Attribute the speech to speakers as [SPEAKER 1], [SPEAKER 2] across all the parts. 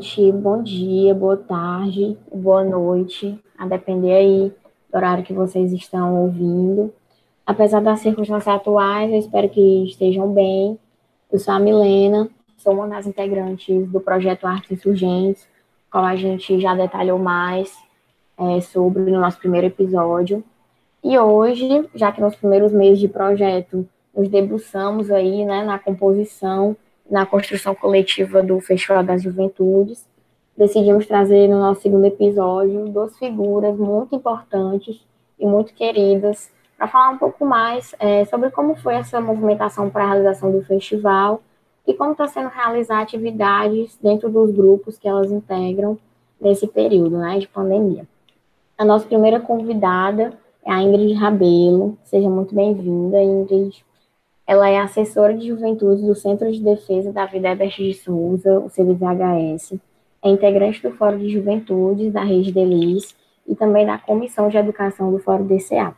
[SPEAKER 1] gente. Bom dia, boa tarde, boa noite, a depender aí do horário que vocês estão ouvindo. Apesar das circunstâncias atuais, eu espero que estejam bem. Eu sou a Milena, sou uma das integrantes do projeto Artes Insurgentes, qual a gente já detalhou mais é, sobre no nosso primeiro episódio. E hoje, já que nos primeiros meses de projeto nos debruçamos aí né, na composição, na construção coletiva do Festival das Juventudes, decidimos trazer no nosso segundo episódio duas figuras muito importantes e muito queridas para falar um pouco mais é, sobre como foi essa movimentação para a realização do festival e como está sendo realizar atividades dentro dos grupos que elas integram nesse período né, de pandemia. A nossa primeira convidada é a Ingrid Rabelo. Seja muito bem-vinda, Ingrid. Ela é assessora de juventude do Centro de Defesa da Vida Herbert de Souza, o CDVHS. É integrante do Fórum de Juventudes da Rede Delis e também da Comissão de Educação do Fórum DCA.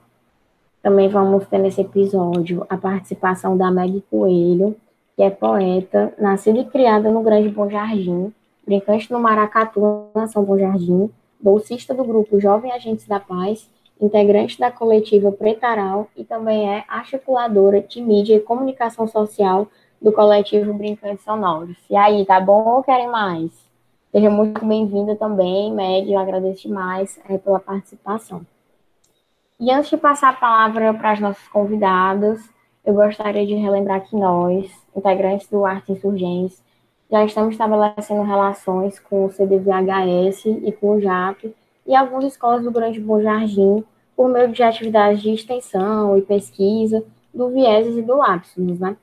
[SPEAKER 1] Também vamos ter nesse episódio a participação da Meg Coelho, que é poeta, nascida e criada no Grande Bom Jardim, brincante no Maracatu, na São Bom Jardim, bolsista do grupo Jovem Agentes da Paz, integrante da coletiva Pretaral e também é articuladora de mídia e comunicação social do coletivo Brincantes Sonoros. E aí, tá bom ou querem mais? Seja muito bem-vinda também, Meg, eu agradeço demais é, pela participação. E antes de passar a palavra para as nossas convidadas, eu gostaria de relembrar que nós, integrantes do Arte Insurgentes, já estamos estabelecendo relações com o CDVHS e com o JAP e algumas escolas do Grande Bom Jardim por meio de atividades de extensão e pesquisa do Vieses e do Lapsus, né?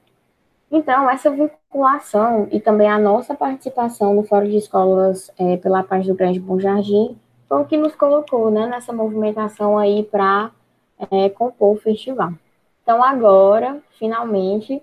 [SPEAKER 1] Então, essa vinculação e também a nossa participação no Fórum de Escolas é, pela Paz do Grande Bom Jardim foi o que nos colocou né, nessa movimentação aí para é, compor o festival. Então, agora, finalmente,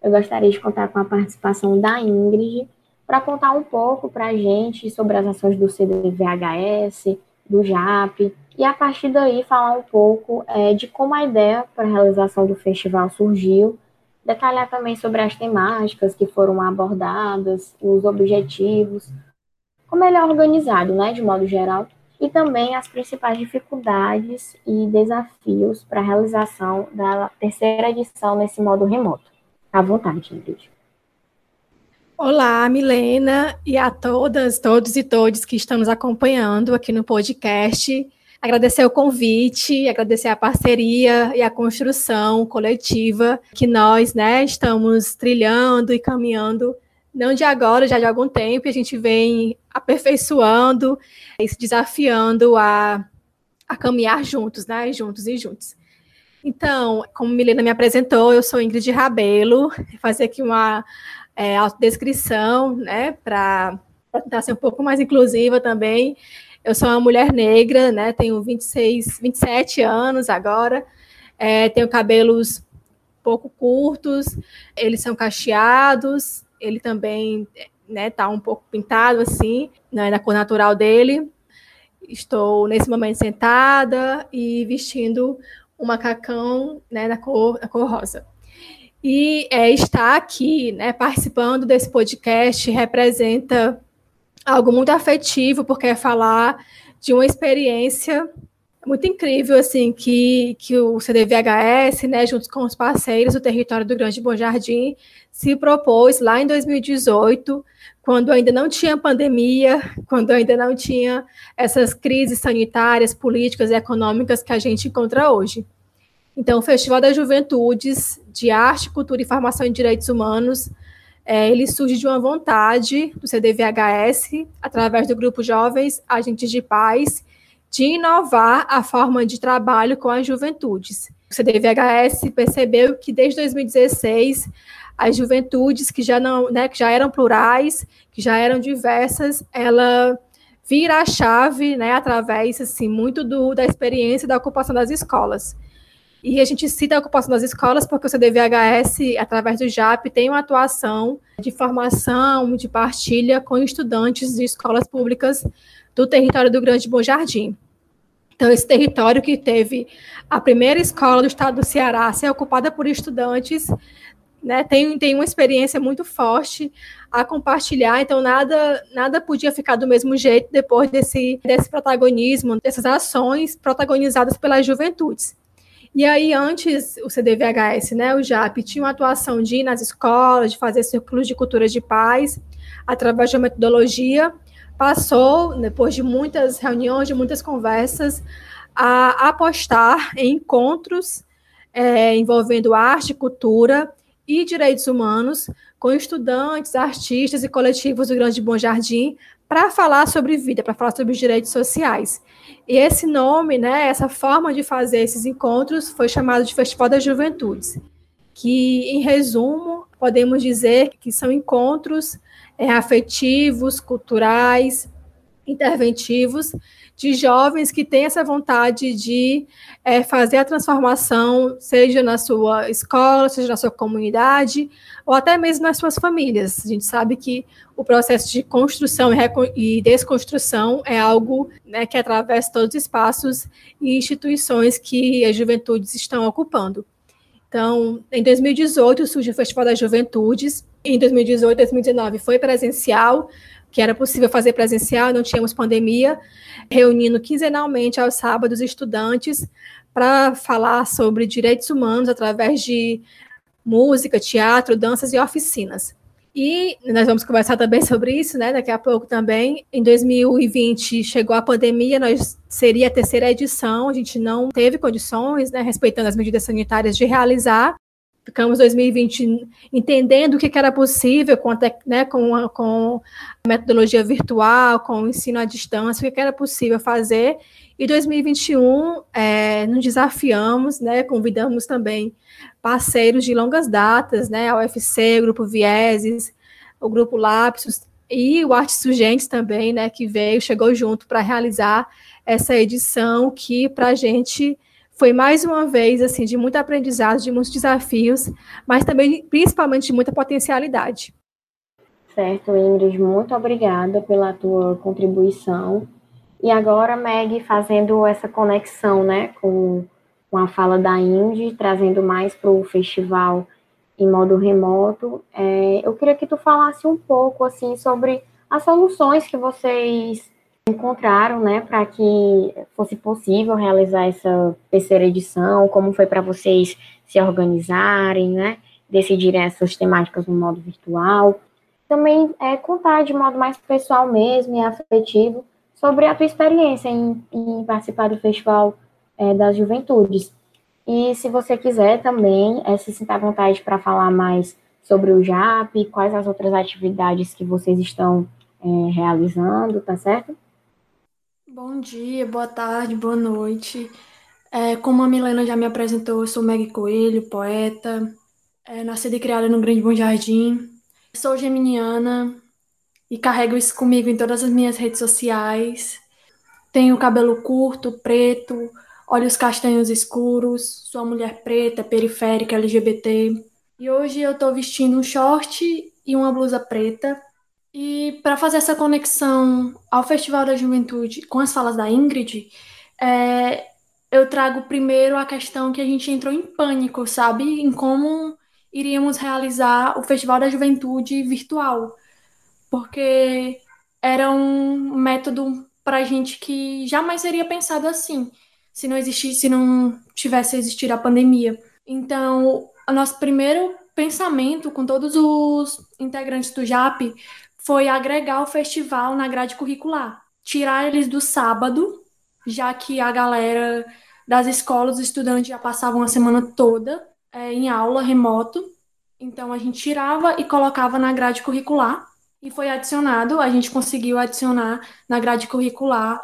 [SPEAKER 1] eu gostaria de contar com a participação da Ingrid para contar um pouco para a gente sobre as ações do CDVHS, do JAP, e a partir daí falar um pouco é, de como a ideia para a realização do festival surgiu, detalhar também sobre as temáticas que foram abordadas, os objetivos, como ele é organizado, né, de modo geral, e também as principais dificuldades e desafios para a realização da terceira edição nesse modo remoto. À vontade, Ingrid.
[SPEAKER 2] Olá, Milena, e a todas, todos e todos que estão nos acompanhando aqui no podcast. Agradecer o convite, agradecer a parceria e a construção coletiva que nós né, estamos trilhando e caminhando não de agora, já de algum tempo, e a gente vem aperfeiçoando e se desafiando a, a caminhar juntos, né? Juntos e juntos. Então, como Milena me apresentou, eu sou Ingrid Rabelo, fazer aqui uma é, autodescrição, né, para tentar ser um pouco mais inclusiva também. Eu sou uma mulher negra, né, tenho 26, 27 anos agora, é, tenho cabelos pouco curtos, eles são cacheados, ele também né, tá um pouco pintado assim, né, na cor natural dele. Estou nesse momento sentada e vestindo um macacão né, na, cor, na cor rosa. E é, estar aqui, né, participando desse podcast, representa algo muito afetivo, porque é falar de uma experiência muito incrível, assim, que, que o CDVHS, né, junto com os parceiros do território do Grande Bom Jardim, se propôs lá em 2018, quando ainda não tinha pandemia, quando ainda não tinha essas crises sanitárias, políticas e econômicas que a gente encontra hoje. Então, o Festival das Juventudes de Arte, Cultura e Formação em Direitos Humanos, é, ele surge de uma vontade do CDVHS, através do grupo Jovens Agentes de Paz, de inovar a forma de trabalho com as juventudes. O CDVHS percebeu que desde 2016 as juventudes que já não, né, que já eram plurais, que já eram diversas, ela vira a chave, né, através assim muito do, da experiência da ocupação das escolas. E a gente cita a ocupação das escolas porque o CDVHS, através do JAP, tem uma atuação de formação, de partilha com estudantes de escolas públicas do território do Grande Bom Jardim. Então, esse território que teve a primeira escola do estado do Ceará ser ocupada por estudantes né, tem, tem uma experiência muito forte a compartilhar, então nada, nada podia ficar do mesmo jeito depois desse, desse protagonismo, dessas ações protagonizadas pelas juventudes. E aí, antes, o CDVHS, né, o JAP, tinha uma atuação de ir nas escolas, de fazer círculos de cultura de paz, através de uma metodologia, passou, depois de muitas reuniões, de muitas conversas, a apostar em encontros é, envolvendo arte, cultura e direitos humanos com estudantes, artistas e coletivos do Grande Bom Jardim para falar sobre vida, para falar sobre os direitos sociais. E esse nome, né, essa forma de fazer esses encontros foi chamado de Festival das Juventudes, que, em resumo, podemos dizer que são encontros é, afetivos, culturais, interventivos de jovens que têm essa vontade de é, fazer a transformação, seja na sua escola, seja na sua comunidade, ou até mesmo nas suas famílias. A gente sabe que o processo de construção e desconstrução é algo né, que atravessa todos os espaços e instituições que as juventudes estão ocupando. Então, em 2018 surge o Festival das Juventudes, em 2018, 2019 foi presencial, que era possível fazer presencial, não tínhamos pandemia, reunindo quinzenalmente aos sábados estudantes para falar sobre direitos humanos através de música, teatro, danças e oficinas. E nós vamos conversar também sobre isso, né? Daqui a pouco também. Em 2020 chegou a pandemia, nós seria a terceira edição, a gente não teve condições, né, respeitando as medidas sanitárias, de realizar. Ficamos 2020 entendendo o que, era possível com, a, né, com, a, com a metodologia virtual, com o ensino à distância, o que, era possível fazer. E 2021 é, nos desafiamos, né, convidamos também parceiros de longas datas, né, a UFC, o Grupo Vieses, o Grupo Lapsus e o Artes Surgentes também, né, que veio, chegou junto para realizar essa edição que para a gente foi mais uma vez assim de muito aprendizado, de muitos desafios, mas também principalmente de muita potencialidade.
[SPEAKER 1] Certo, Ingrid, muito obrigada pela tua contribuição. E agora, Meg, fazendo essa conexão né, com, com a fala da Indy, trazendo mais para o festival em modo remoto, é, eu queria que tu falasse um pouco assim sobre as soluções que vocês encontraram, né, para que fosse possível realizar essa terceira edição, como foi para vocês se organizarem, né, decidirem essas temáticas no modo virtual. Também é, contar de modo mais pessoal mesmo e afetivo sobre a tua experiência em, em participar do Festival é, das Juventudes. E se você quiser também, é, se sinta à vontade para falar mais sobre o JAP, quais as outras atividades que vocês estão é, realizando, tá certo?
[SPEAKER 3] Bom dia, boa tarde, boa noite. É, como a Milena já me apresentou, eu sou Meg Coelho, poeta, é, nascida e criada no Grande Bom Jardim. Sou geminiana e carrego isso comigo em todas as minhas redes sociais. Tenho cabelo curto, preto, olhos castanhos escuros, sou mulher preta, periférica, LGBT. E hoje eu estou vestindo um short e uma blusa preta e para fazer essa conexão ao Festival da Juventude com as falas da Ingrid, é, eu trago primeiro a questão que a gente entrou em pânico, sabe? Em como iríamos realizar o Festival da Juventude virtual. Porque era um método para a gente que jamais seria pensado assim, se não existisse, se não tivesse existido a pandemia. Então, o nosso primeiro pensamento com todos os integrantes do JAP foi agregar o festival na grade curricular, tirar eles do sábado, já que a galera das escolas, os estudantes já passavam a semana toda é, em aula remoto. Então a gente tirava e colocava na grade curricular. E foi adicionado, a gente conseguiu adicionar na grade curricular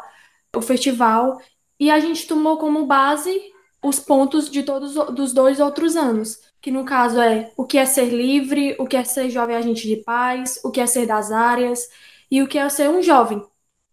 [SPEAKER 3] o festival. E a gente tomou como base os pontos de todos dos dois outros anos que no caso é o que é ser livre, o que é ser jovem agente de paz, o que é ser das áreas e o que é ser um jovem.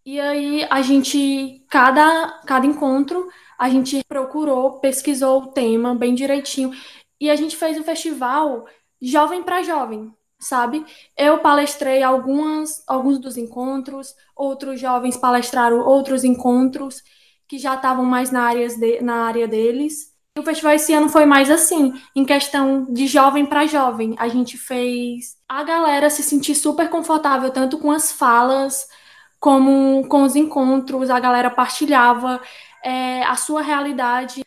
[SPEAKER 3] E aí a gente, cada, cada encontro, a gente procurou, pesquisou o tema bem direitinho e a gente fez um festival jovem para jovem, sabe? Eu palestrei algumas, alguns dos encontros, outros jovens palestraram outros encontros que já estavam mais na, área de, na área deles O festival esse ano foi mais assim, em questão de jovem para jovem. A gente fez a galera se sentir super confortável, tanto com as falas como com os encontros. A galera partilhava é, a sua realidade.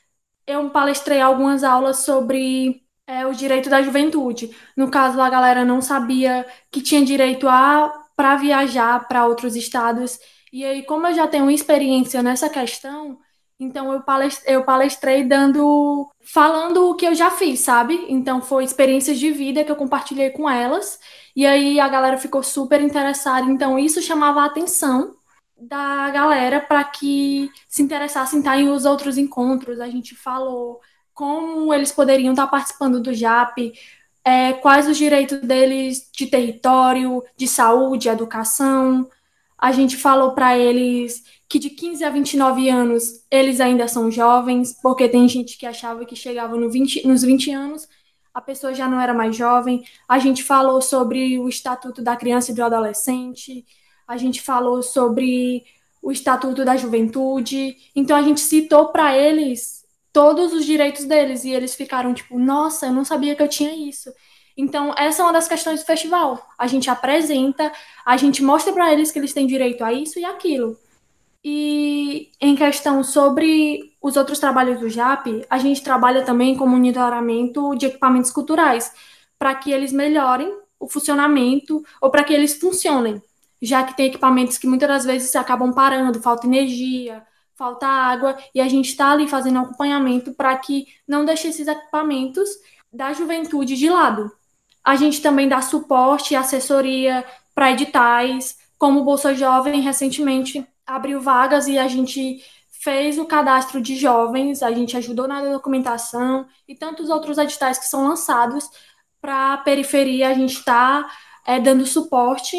[SPEAKER 3] Eu palestrei algumas aulas sobre é, o direito da juventude. No caso, a galera não sabia que tinha direito a para viajar para outros estados. E aí, como eu já tenho experiência nessa questão, então eu palestrei, eu palestrei dando, falando o que eu já fiz, sabe? Então foi experiências de vida que eu compartilhei com elas. E aí a galera ficou super interessada. Então isso chamava a atenção da galera para que se interessasse em estar em os outros encontros. A gente falou como eles poderiam estar participando do JAP, é, quais os direitos deles de território, de saúde, educação. A gente falou para eles que de 15 a 29 anos eles ainda são jovens, porque tem gente que achava que chegava no 20, nos 20 anos a pessoa já não era mais jovem. A gente falou sobre o Estatuto da Criança e do Adolescente, a gente falou sobre o Estatuto da Juventude. Então a gente citou para eles todos os direitos deles e eles ficaram tipo, nossa, eu não sabia que eu tinha isso. Então, essa é uma das questões do festival. A gente apresenta, a gente mostra para eles que eles têm direito a isso e aquilo. E em questão sobre os outros trabalhos do JAP, a gente trabalha também com monitoramento de equipamentos culturais, para que eles melhorem o funcionamento ou para que eles funcionem, já que tem equipamentos que muitas das vezes acabam parando, falta energia, falta água, e a gente está ali fazendo acompanhamento para que não deixe esses equipamentos da juventude de lado. A gente também dá suporte e assessoria para editais, como o Bolsa Jovem recentemente abriu vagas e a gente fez o cadastro de jovens, a gente ajudou na documentação e tantos outros editais que são lançados para a periferia, a gente está é, dando suporte.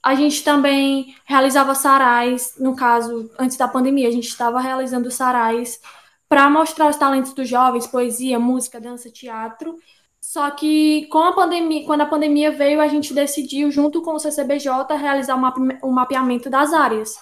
[SPEAKER 3] A gente também realizava sarais, no caso, antes da pandemia, a gente estava realizando sarais para mostrar os talentos dos jovens, poesia, música, dança, teatro. Só que com a pandemia, quando a pandemia veio, a gente decidiu, junto com o CCBJ, realizar um mapeamento das áreas.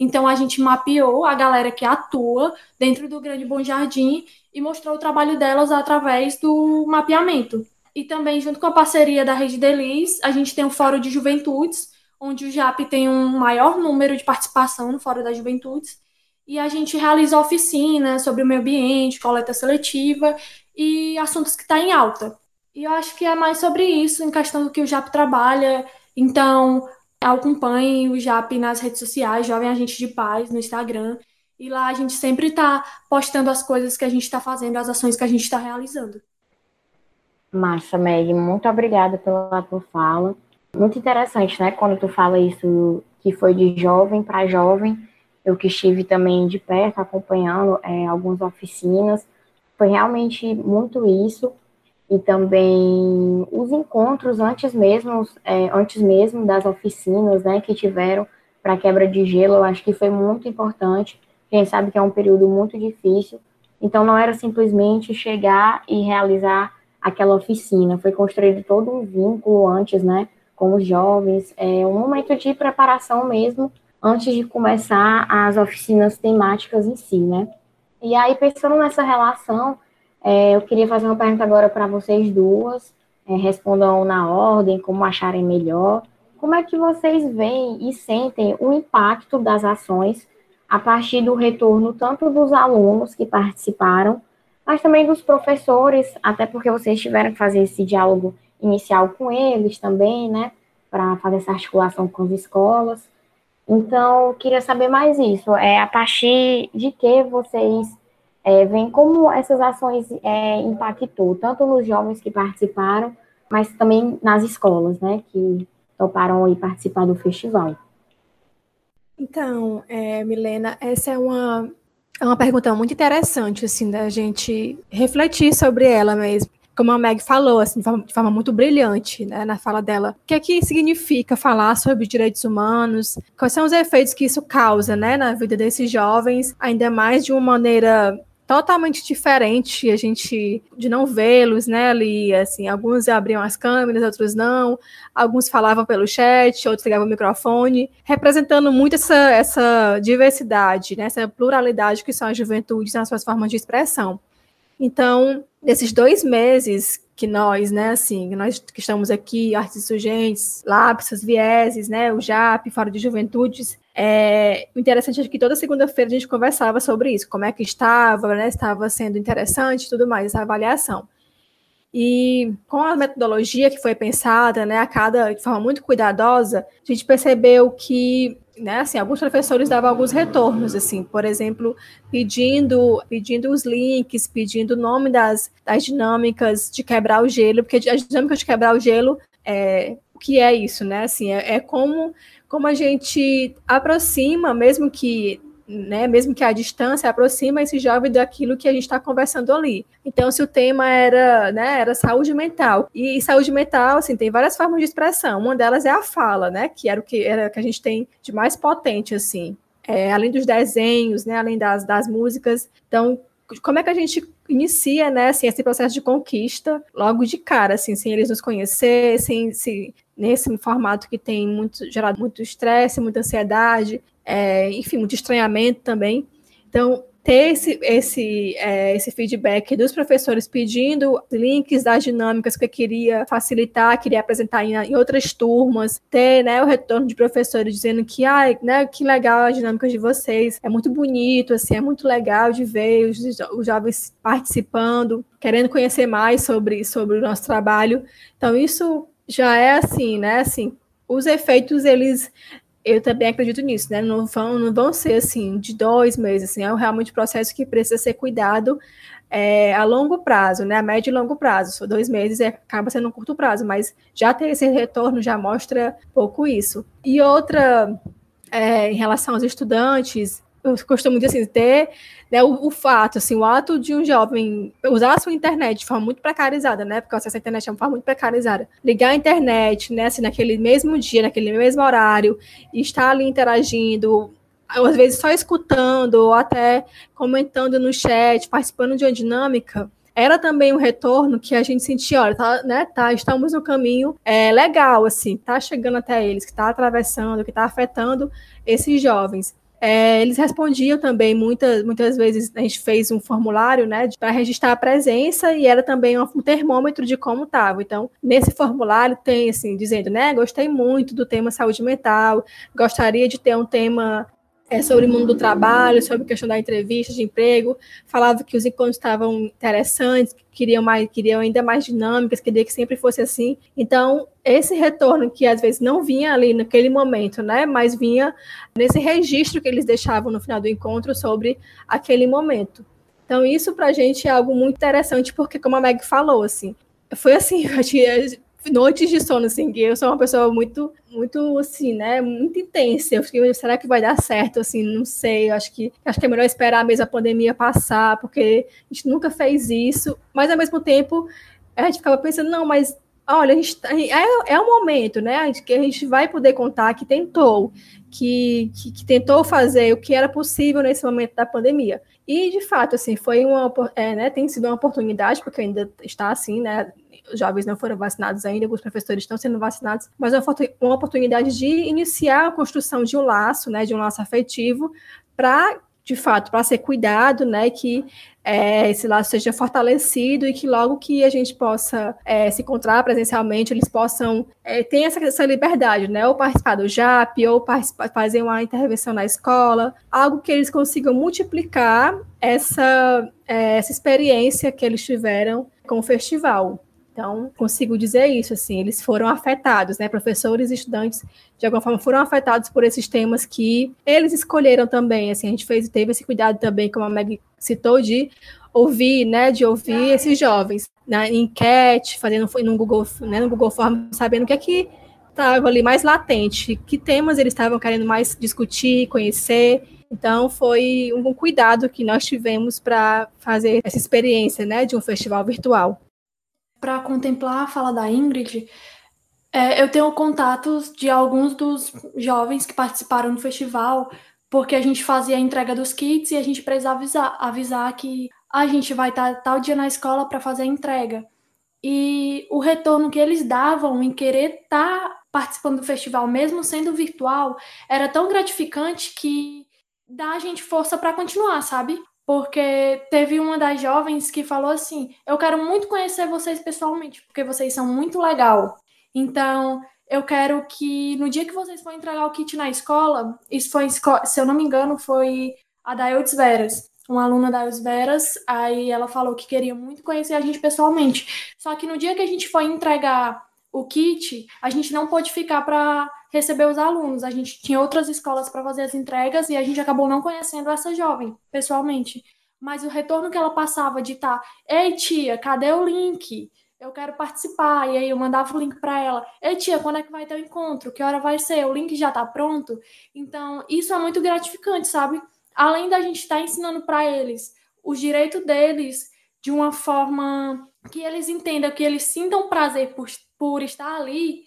[SPEAKER 3] Então a gente mapeou a galera que atua dentro do Grande Bom Jardim e mostrou o trabalho delas através do mapeamento. E também, junto com a parceria da Rede Delis, a gente tem um Fórum de Juventudes, onde o JAP tem um maior número de participação no Fórum das Juventudes. E a gente realiza oficinas sobre o meio ambiente, coleta seletiva e assuntos que estão tá em alta. E eu acho que é mais sobre isso, em questão do que o JAP trabalha. Então, acompanhe o JAP nas redes sociais, Jovem Agente de Paz, no Instagram. E lá a gente sempre está postando as coisas que a gente está fazendo, as ações que a gente está realizando.
[SPEAKER 1] Massa, Meg, muito obrigada pela tua fala. Muito interessante, né? Quando tu fala isso que foi de jovem para jovem, eu que estive também de perto acompanhando é, algumas oficinas, foi realmente muito isso e também os encontros antes mesmo, é, antes mesmo das oficinas, né, que tiveram para quebra de gelo, eu acho que foi muito importante. Gente sabe que é um período muito difícil, então não era simplesmente chegar e realizar aquela oficina, foi construído todo um vínculo antes, né, com os jovens, é um momento de preparação mesmo antes de começar as oficinas temáticas em si, né. E aí pensando nessa relação é, eu queria fazer uma pergunta agora para vocês duas. É, respondam na ordem, como acharem melhor. Como é que vocês veem e sentem o impacto das ações a partir do retorno tanto dos alunos que participaram, mas também dos professores, até porque vocês tiveram que fazer esse diálogo inicial com eles também, né, para fazer essa articulação com as escolas. Então, queria saber mais isso. É a partir de que vocês é, vem como essas ações é, impactou, tanto nos jovens que participaram, mas também nas escolas, né, que toparam aí participar do festival.
[SPEAKER 2] Então, é, Milena, essa é uma, é uma pergunta muito interessante, assim, da gente refletir sobre ela mesmo. Como a Meg falou, assim, de forma, de forma muito brilhante, né, na fala dela. O que é que significa falar sobre direitos humanos? Quais são os efeitos que isso causa, né, na vida desses jovens, ainda mais de uma maneira totalmente diferente a gente de não vê-los, né, ali, assim, alguns abriam as câmeras, outros não, alguns falavam pelo chat, outros ligavam o microfone, representando muito essa, essa diversidade, né, essa pluralidade que são as juventudes nas suas formas de expressão. Então, nesses dois meses que nós, né, assim, nós que estamos aqui, artes insurgentes, lápis, vieses, né, o JAP, Fórum de Juventudes, é, o interessante é que toda segunda-feira a gente conversava sobre isso, como é que estava, né, estava sendo interessante tudo mais, essa avaliação. E com a metodologia que foi pensada, né, a cada de forma muito cuidadosa, a gente percebeu que né, assim, alguns professores davam alguns retornos, assim, por exemplo, pedindo, pedindo os links, pedindo o nome das, das dinâmicas de quebrar o gelo, porque as dinâmicas de quebrar o gelo, é, o que é isso, né, assim, é, é como, como a gente aproxima, mesmo que né, mesmo que a distância aproxima esse jovem daquilo que a gente está conversando ali. Então, se o tema era, né, era saúde mental, e saúde mental, assim, tem várias formas de expressão. Uma delas é a fala, né, que era o que era que a gente tem de mais potente, assim, é, além dos desenhos, né, além das, das músicas. Então, como é que a gente inicia, né, assim, esse processo de conquista logo de cara, assim, sem eles nos conhecer, sem se nesse formato que tem muito gerado muito estresse, muita ansiedade, é, enfim, muito estranhamento também. Então, ter esse, esse, é, esse feedback dos professores pedindo links das dinâmicas que queria facilitar, queria apresentar em, em outras turmas, ter né, o retorno de professores dizendo que, ah, né, que legal as dinâmicas de vocês, é muito bonito, assim, é muito legal de ver os, os jovens participando, querendo conhecer mais sobre, sobre o nosso trabalho. Então, isso já é assim, né, assim, os efeitos, eles eu também acredito nisso, né? Não vão, não vão ser assim de dois meses, assim, é realmente um processo que precisa ser cuidado é, a longo prazo, né? A médio e longo prazo. Dois meses é, acaba sendo um curto prazo, mas já ter esse retorno já mostra pouco isso. E outra, é, em relação aos estudantes, eu costumo dizer assim, ter né, o, o, fato, assim, o ato de um jovem usar a sua internet de forma muito precarizada, né, porque essa internet é uma forma muito precarizada, ligar a internet, né, assim, naquele mesmo dia, naquele mesmo horário, e estar ali interagindo, às vezes só escutando, ou até comentando no chat, participando de uma dinâmica, era também um retorno que a gente sentia, olha, tá, né, tá, estamos no caminho é, legal, assim, tá chegando até eles, que está atravessando, que está afetando esses jovens. É, eles respondiam também, muitas, muitas vezes a gente fez um formulário né, para registrar a presença e era também um, termômetro de como estava. Então, nesse formulário tem assim, dizendo, né, gostei muito do tema saúde mental, gostaria de ter um tema é, sobre o mundo do trabalho, sobre a questão da entrevista de emprego, falava que os encontros estavam interessantes, queriam mais, queriam ainda mais dinâmicas, queria que sempre fosse assim. Então, esse retorno que às vezes não vinha ali naquele momento, né, mas vinha nesse registro que eles deixavam no final do encontro sobre aquele momento. Então, isso para a gente é algo muito interessante, porque, como a Meg falou, assim, foi assim, noites de sono, assim, que eu sou uma pessoa muito, muito, assim, né, muito intensa. Eu fiquei, será que vai dar certo, assim, não sei, acho que, acho que é melhor esperar mesmo a pandemia passar, porque a gente nunca fez isso, mas ao mesmo tempo, a gente ficava pensando, não, mas olha, a gente, tá, é, é o momento, né, que a gente vai poder contar que tentou, que, que, que, tentou fazer o que era possível nesse momento da pandemia. E, de fato, assim, foi uma, é, né, tem sido uma oportunidade, porque ainda está assim, né, jovens não foram vacinados ainda, alguns professores estão sendo vacinados, mas é uma oportunidade de iniciar a construção de um laço, né, de um laço afetivo, para, de fato, para ser cuidado, né, que é, esse laço seja fortalecido e que logo que a gente possa é, se encontrar presencialmente, eles possam é, ter essa, essa, liberdade, né? Ou participar do JAP, ou fazer uma intervenção na escola, algo que eles consigam multiplicar essa, é, essa experiência que eles tiveram com o festival. Então, consigo dizer isso, assim, eles foram afetados, né? Professores e estudantes, de alguma forma, foram afetados por esses temas que eles escolheram também, assim, a gente fez, teve esse cuidado também, como a Meg citou, de ouvir, né, de ouvir esses jovens na enquete, fazendo no Google, né, no Google Form, sabendo o que é que estava ali mais latente, que temas eles estavam querendo mais discutir, conhecer. Então foi um cuidado que nós tivemos para fazer essa experiência, né, de um festival virtual
[SPEAKER 3] para contemplar a fala da Ingrid, é, eu tenho contatos de alguns dos jovens que participaram do festival, porque a gente fazia a entrega dos kits e a gente precisava avisar, avisar que a gente vai estar tá, tal dia na escola para fazer a entrega. E o retorno que eles davam em querer estar tá participando do festival, mesmo sendo virtual, era tão gratificante que dá a gente força para continuar, sabe? Porque teve uma das jovens que falou assim: Eu quero muito conhecer vocês pessoalmente, porque vocês são muito legal. Então, eu quero que no dia que vocês forem entregar o kit na escola, isso foi, se eu não me engano, foi a da Eudes Veras, uma aluna da Eudes Veras, aí ela falou que queria muito conhecer a gente pessoalmente. Só que no dia que a gente foi entregar o kit, a gente não pôde ficar para receber os alunos. A gente tinha outras escolas para fazer as entregas e a gente acabou não conhecendo essa jovem pessoalmente. Mas o retorno que ela passava de estar, tá, ei tia, cadê o link? Eu quero participar. E aí eu mandava o link para ela. Ei tia, quando é que vai ter o encontro? Que hora vai ser? O link já está pronto? Então, isso é muito gratificante, sabe? Além da gente estar tá ensinando para eles os direitos deles de uma forma que eles entendam, que eles sintam prazer por por estar ali,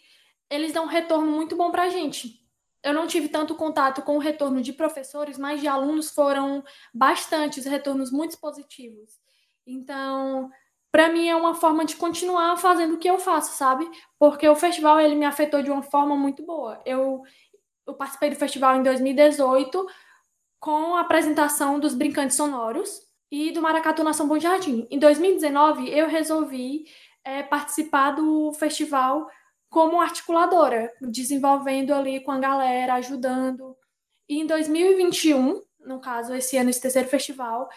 [SPEAKER 3] eles dão um retorno muito bom para a gente. Eu não tive tanto contato com o retorno de professores, mas de alunos foram bastantes retornos muito positivos. Então, para mim é uma forma de continuar fazendo o que eu faço, sabe? Porque o festival ele me afetou de uma forma muito boa. Eu, eu participei do festival em 2018 com a apresentação dos Brincantes Sonoros e do Maracatu Nação Bom Jardim. Em 2019, eu resolvi é, participar do festival como articuladora, desenvolvendo ali com a galera, ajudando. E em 2021, no caso, esse ano, esse terceiro festival,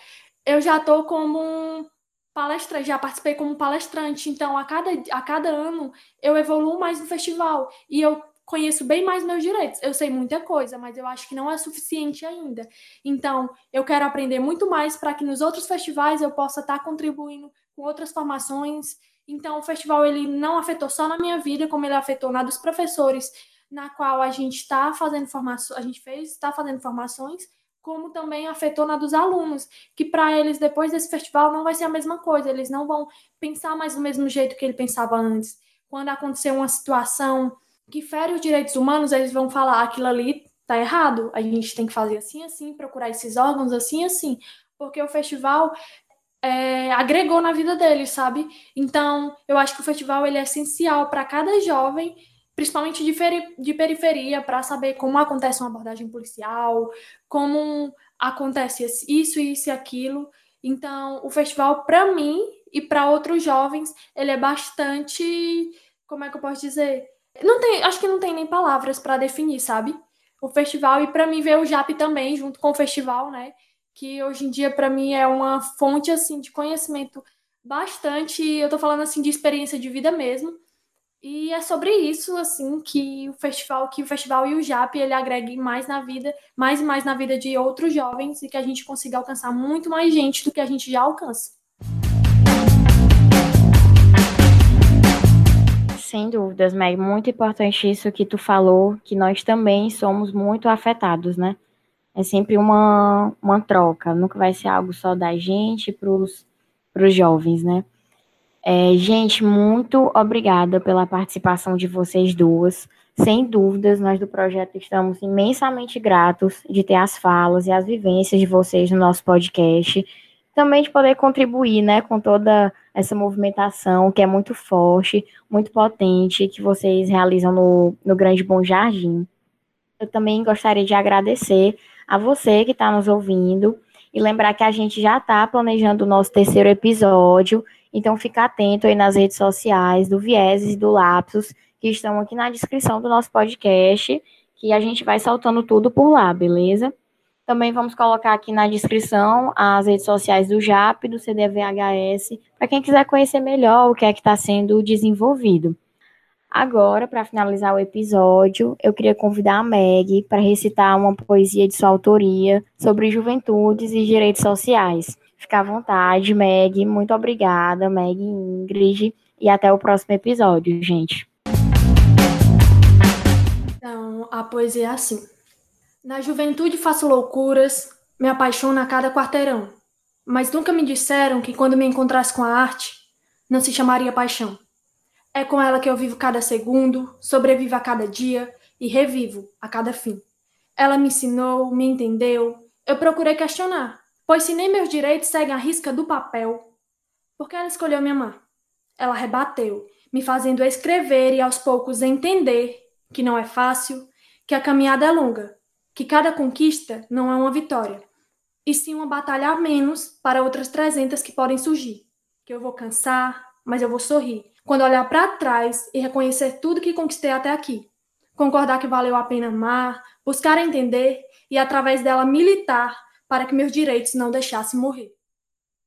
[SPEAKER 3] eu já estou como palestrante, já participei como palestrante. Então, a cada, a cada ano, eu evoluo mais no festival. E eu conheço bem mais meus direitos. Eu sei muita coisa, mas eu acho que não é suficiente ainda. Então, eu quero aprender muito mais para que nos outros festivais eu possa estar tá contribuindo com outras formações então, o festival ele não afetou só na minha vida, como ele afetou na dos professores, na qual a gente está fazendo formações, a gente fez, está fazendo formações, como também afetou na dos alunos, que para eles depois desse festival não vai ser a mesma coisa, eles não vão pensar mais do mesmo jeito que ele pensava antes. Quando acontecer uma situação que fere os direitos humanos, eles vão falar aquilo ali tá errado, a gente tem que fazer assim assim, procurar esses órgãos assim assim, porque o festival é, agregou na vida deles, sabe? Então, eu acho que o festival ele é essencial para cada jovem, principalmente de, de periferia, para saber como acontece uma abordagem policial, como acontece isso, isso e aquilo. Então, o festival, para mim e para outros jovens, ele é bastante. Como é que eu posso dizer? Não tem, acho que não tem nem palavras para definir, sabe? O festival, e para mim ver o JAP também, junto com o festival, né? Que hoje em dia para mim é uma fonte assim de conhecimento bastante, eu estou falando assim de experiência de vida mesmo. E é sobre isso assim que o festival, que o festival e o JAP ele agregue mais na vida, mais e mais na vida de outros jovens e que a gente consiga alcançar muito mais gente do que a gente já alcança.
[SPEAKER 1] Sem dúvidas, Meg, muito importante isso que tu falou, que nós também somos muito afetados, né? É sempre uma, uma troca, nunca vai ser algo só da gente para os jovens, né? É, gente, muito obrigada pela participação de vocês duas. Sem dúvidas, nós do projeto estamos imensamente gratos de ter as falas e as vivências de vocês no nosso podcast. Também de poder contribuir né, com toda essa movimentação que é muito forte, muito potente, que vocês realizam no, no Grande Bom Jardim. Eu também gostaria de agradecer a você que está nos ouvindo e lembrar que a gente já está planejando o nosso terceiro episódio, então fica atento aí nas redes sociais do Vieses e do Lapsus, que estão aqui na descrição do nosso podcast, que a gente vai soltando tudo por lá, beleza? Também vamos colocar aqui na descrição as redes sociais do JAP, do CDVHS, para quem quiser conhecer melhor o que é que está sendo desenvolvido. Agora, para finalizar o episódio, eu queria convidar a Meg para recitar uma poesia de sua autoria sobre juventudes e direitos sociais. Fica à vontade, Meg. Muito obrigada, Meg Ingrid. E até o próximo episódio, gente.
[SPEAKER 3] Então, a poesia é assim. Na juventude faço loucuras, me apaixono a cada quarteirão. Mas nunca me disseram que quando me encontrasse com a arte, não se chamaria paixão. É com ela que eu vivo cada segundo, sobrevivo a cada dia e revivo a cada fim. Ela me ensinou, me entendeu, eu procurei questionar, pois se nem meus direitos seguem a risca do papel, por que ela escolheu me amar? Ela rebateu, me fazendo escrever e aos poucos entender que não é fácil, que a caminhada é longa, que cada conquista não é uma vitória. e sim uma batalha a menos para outras 300 que podem surgir. Que eu vou cansar, mas eu vou sorrir. Quando olhar para trás e reconhecer tudo que conquistei até aqui. Concordar que valeu a pena amar, buscar entender e, através dela, militar para que meus direitos não deixassem morrer.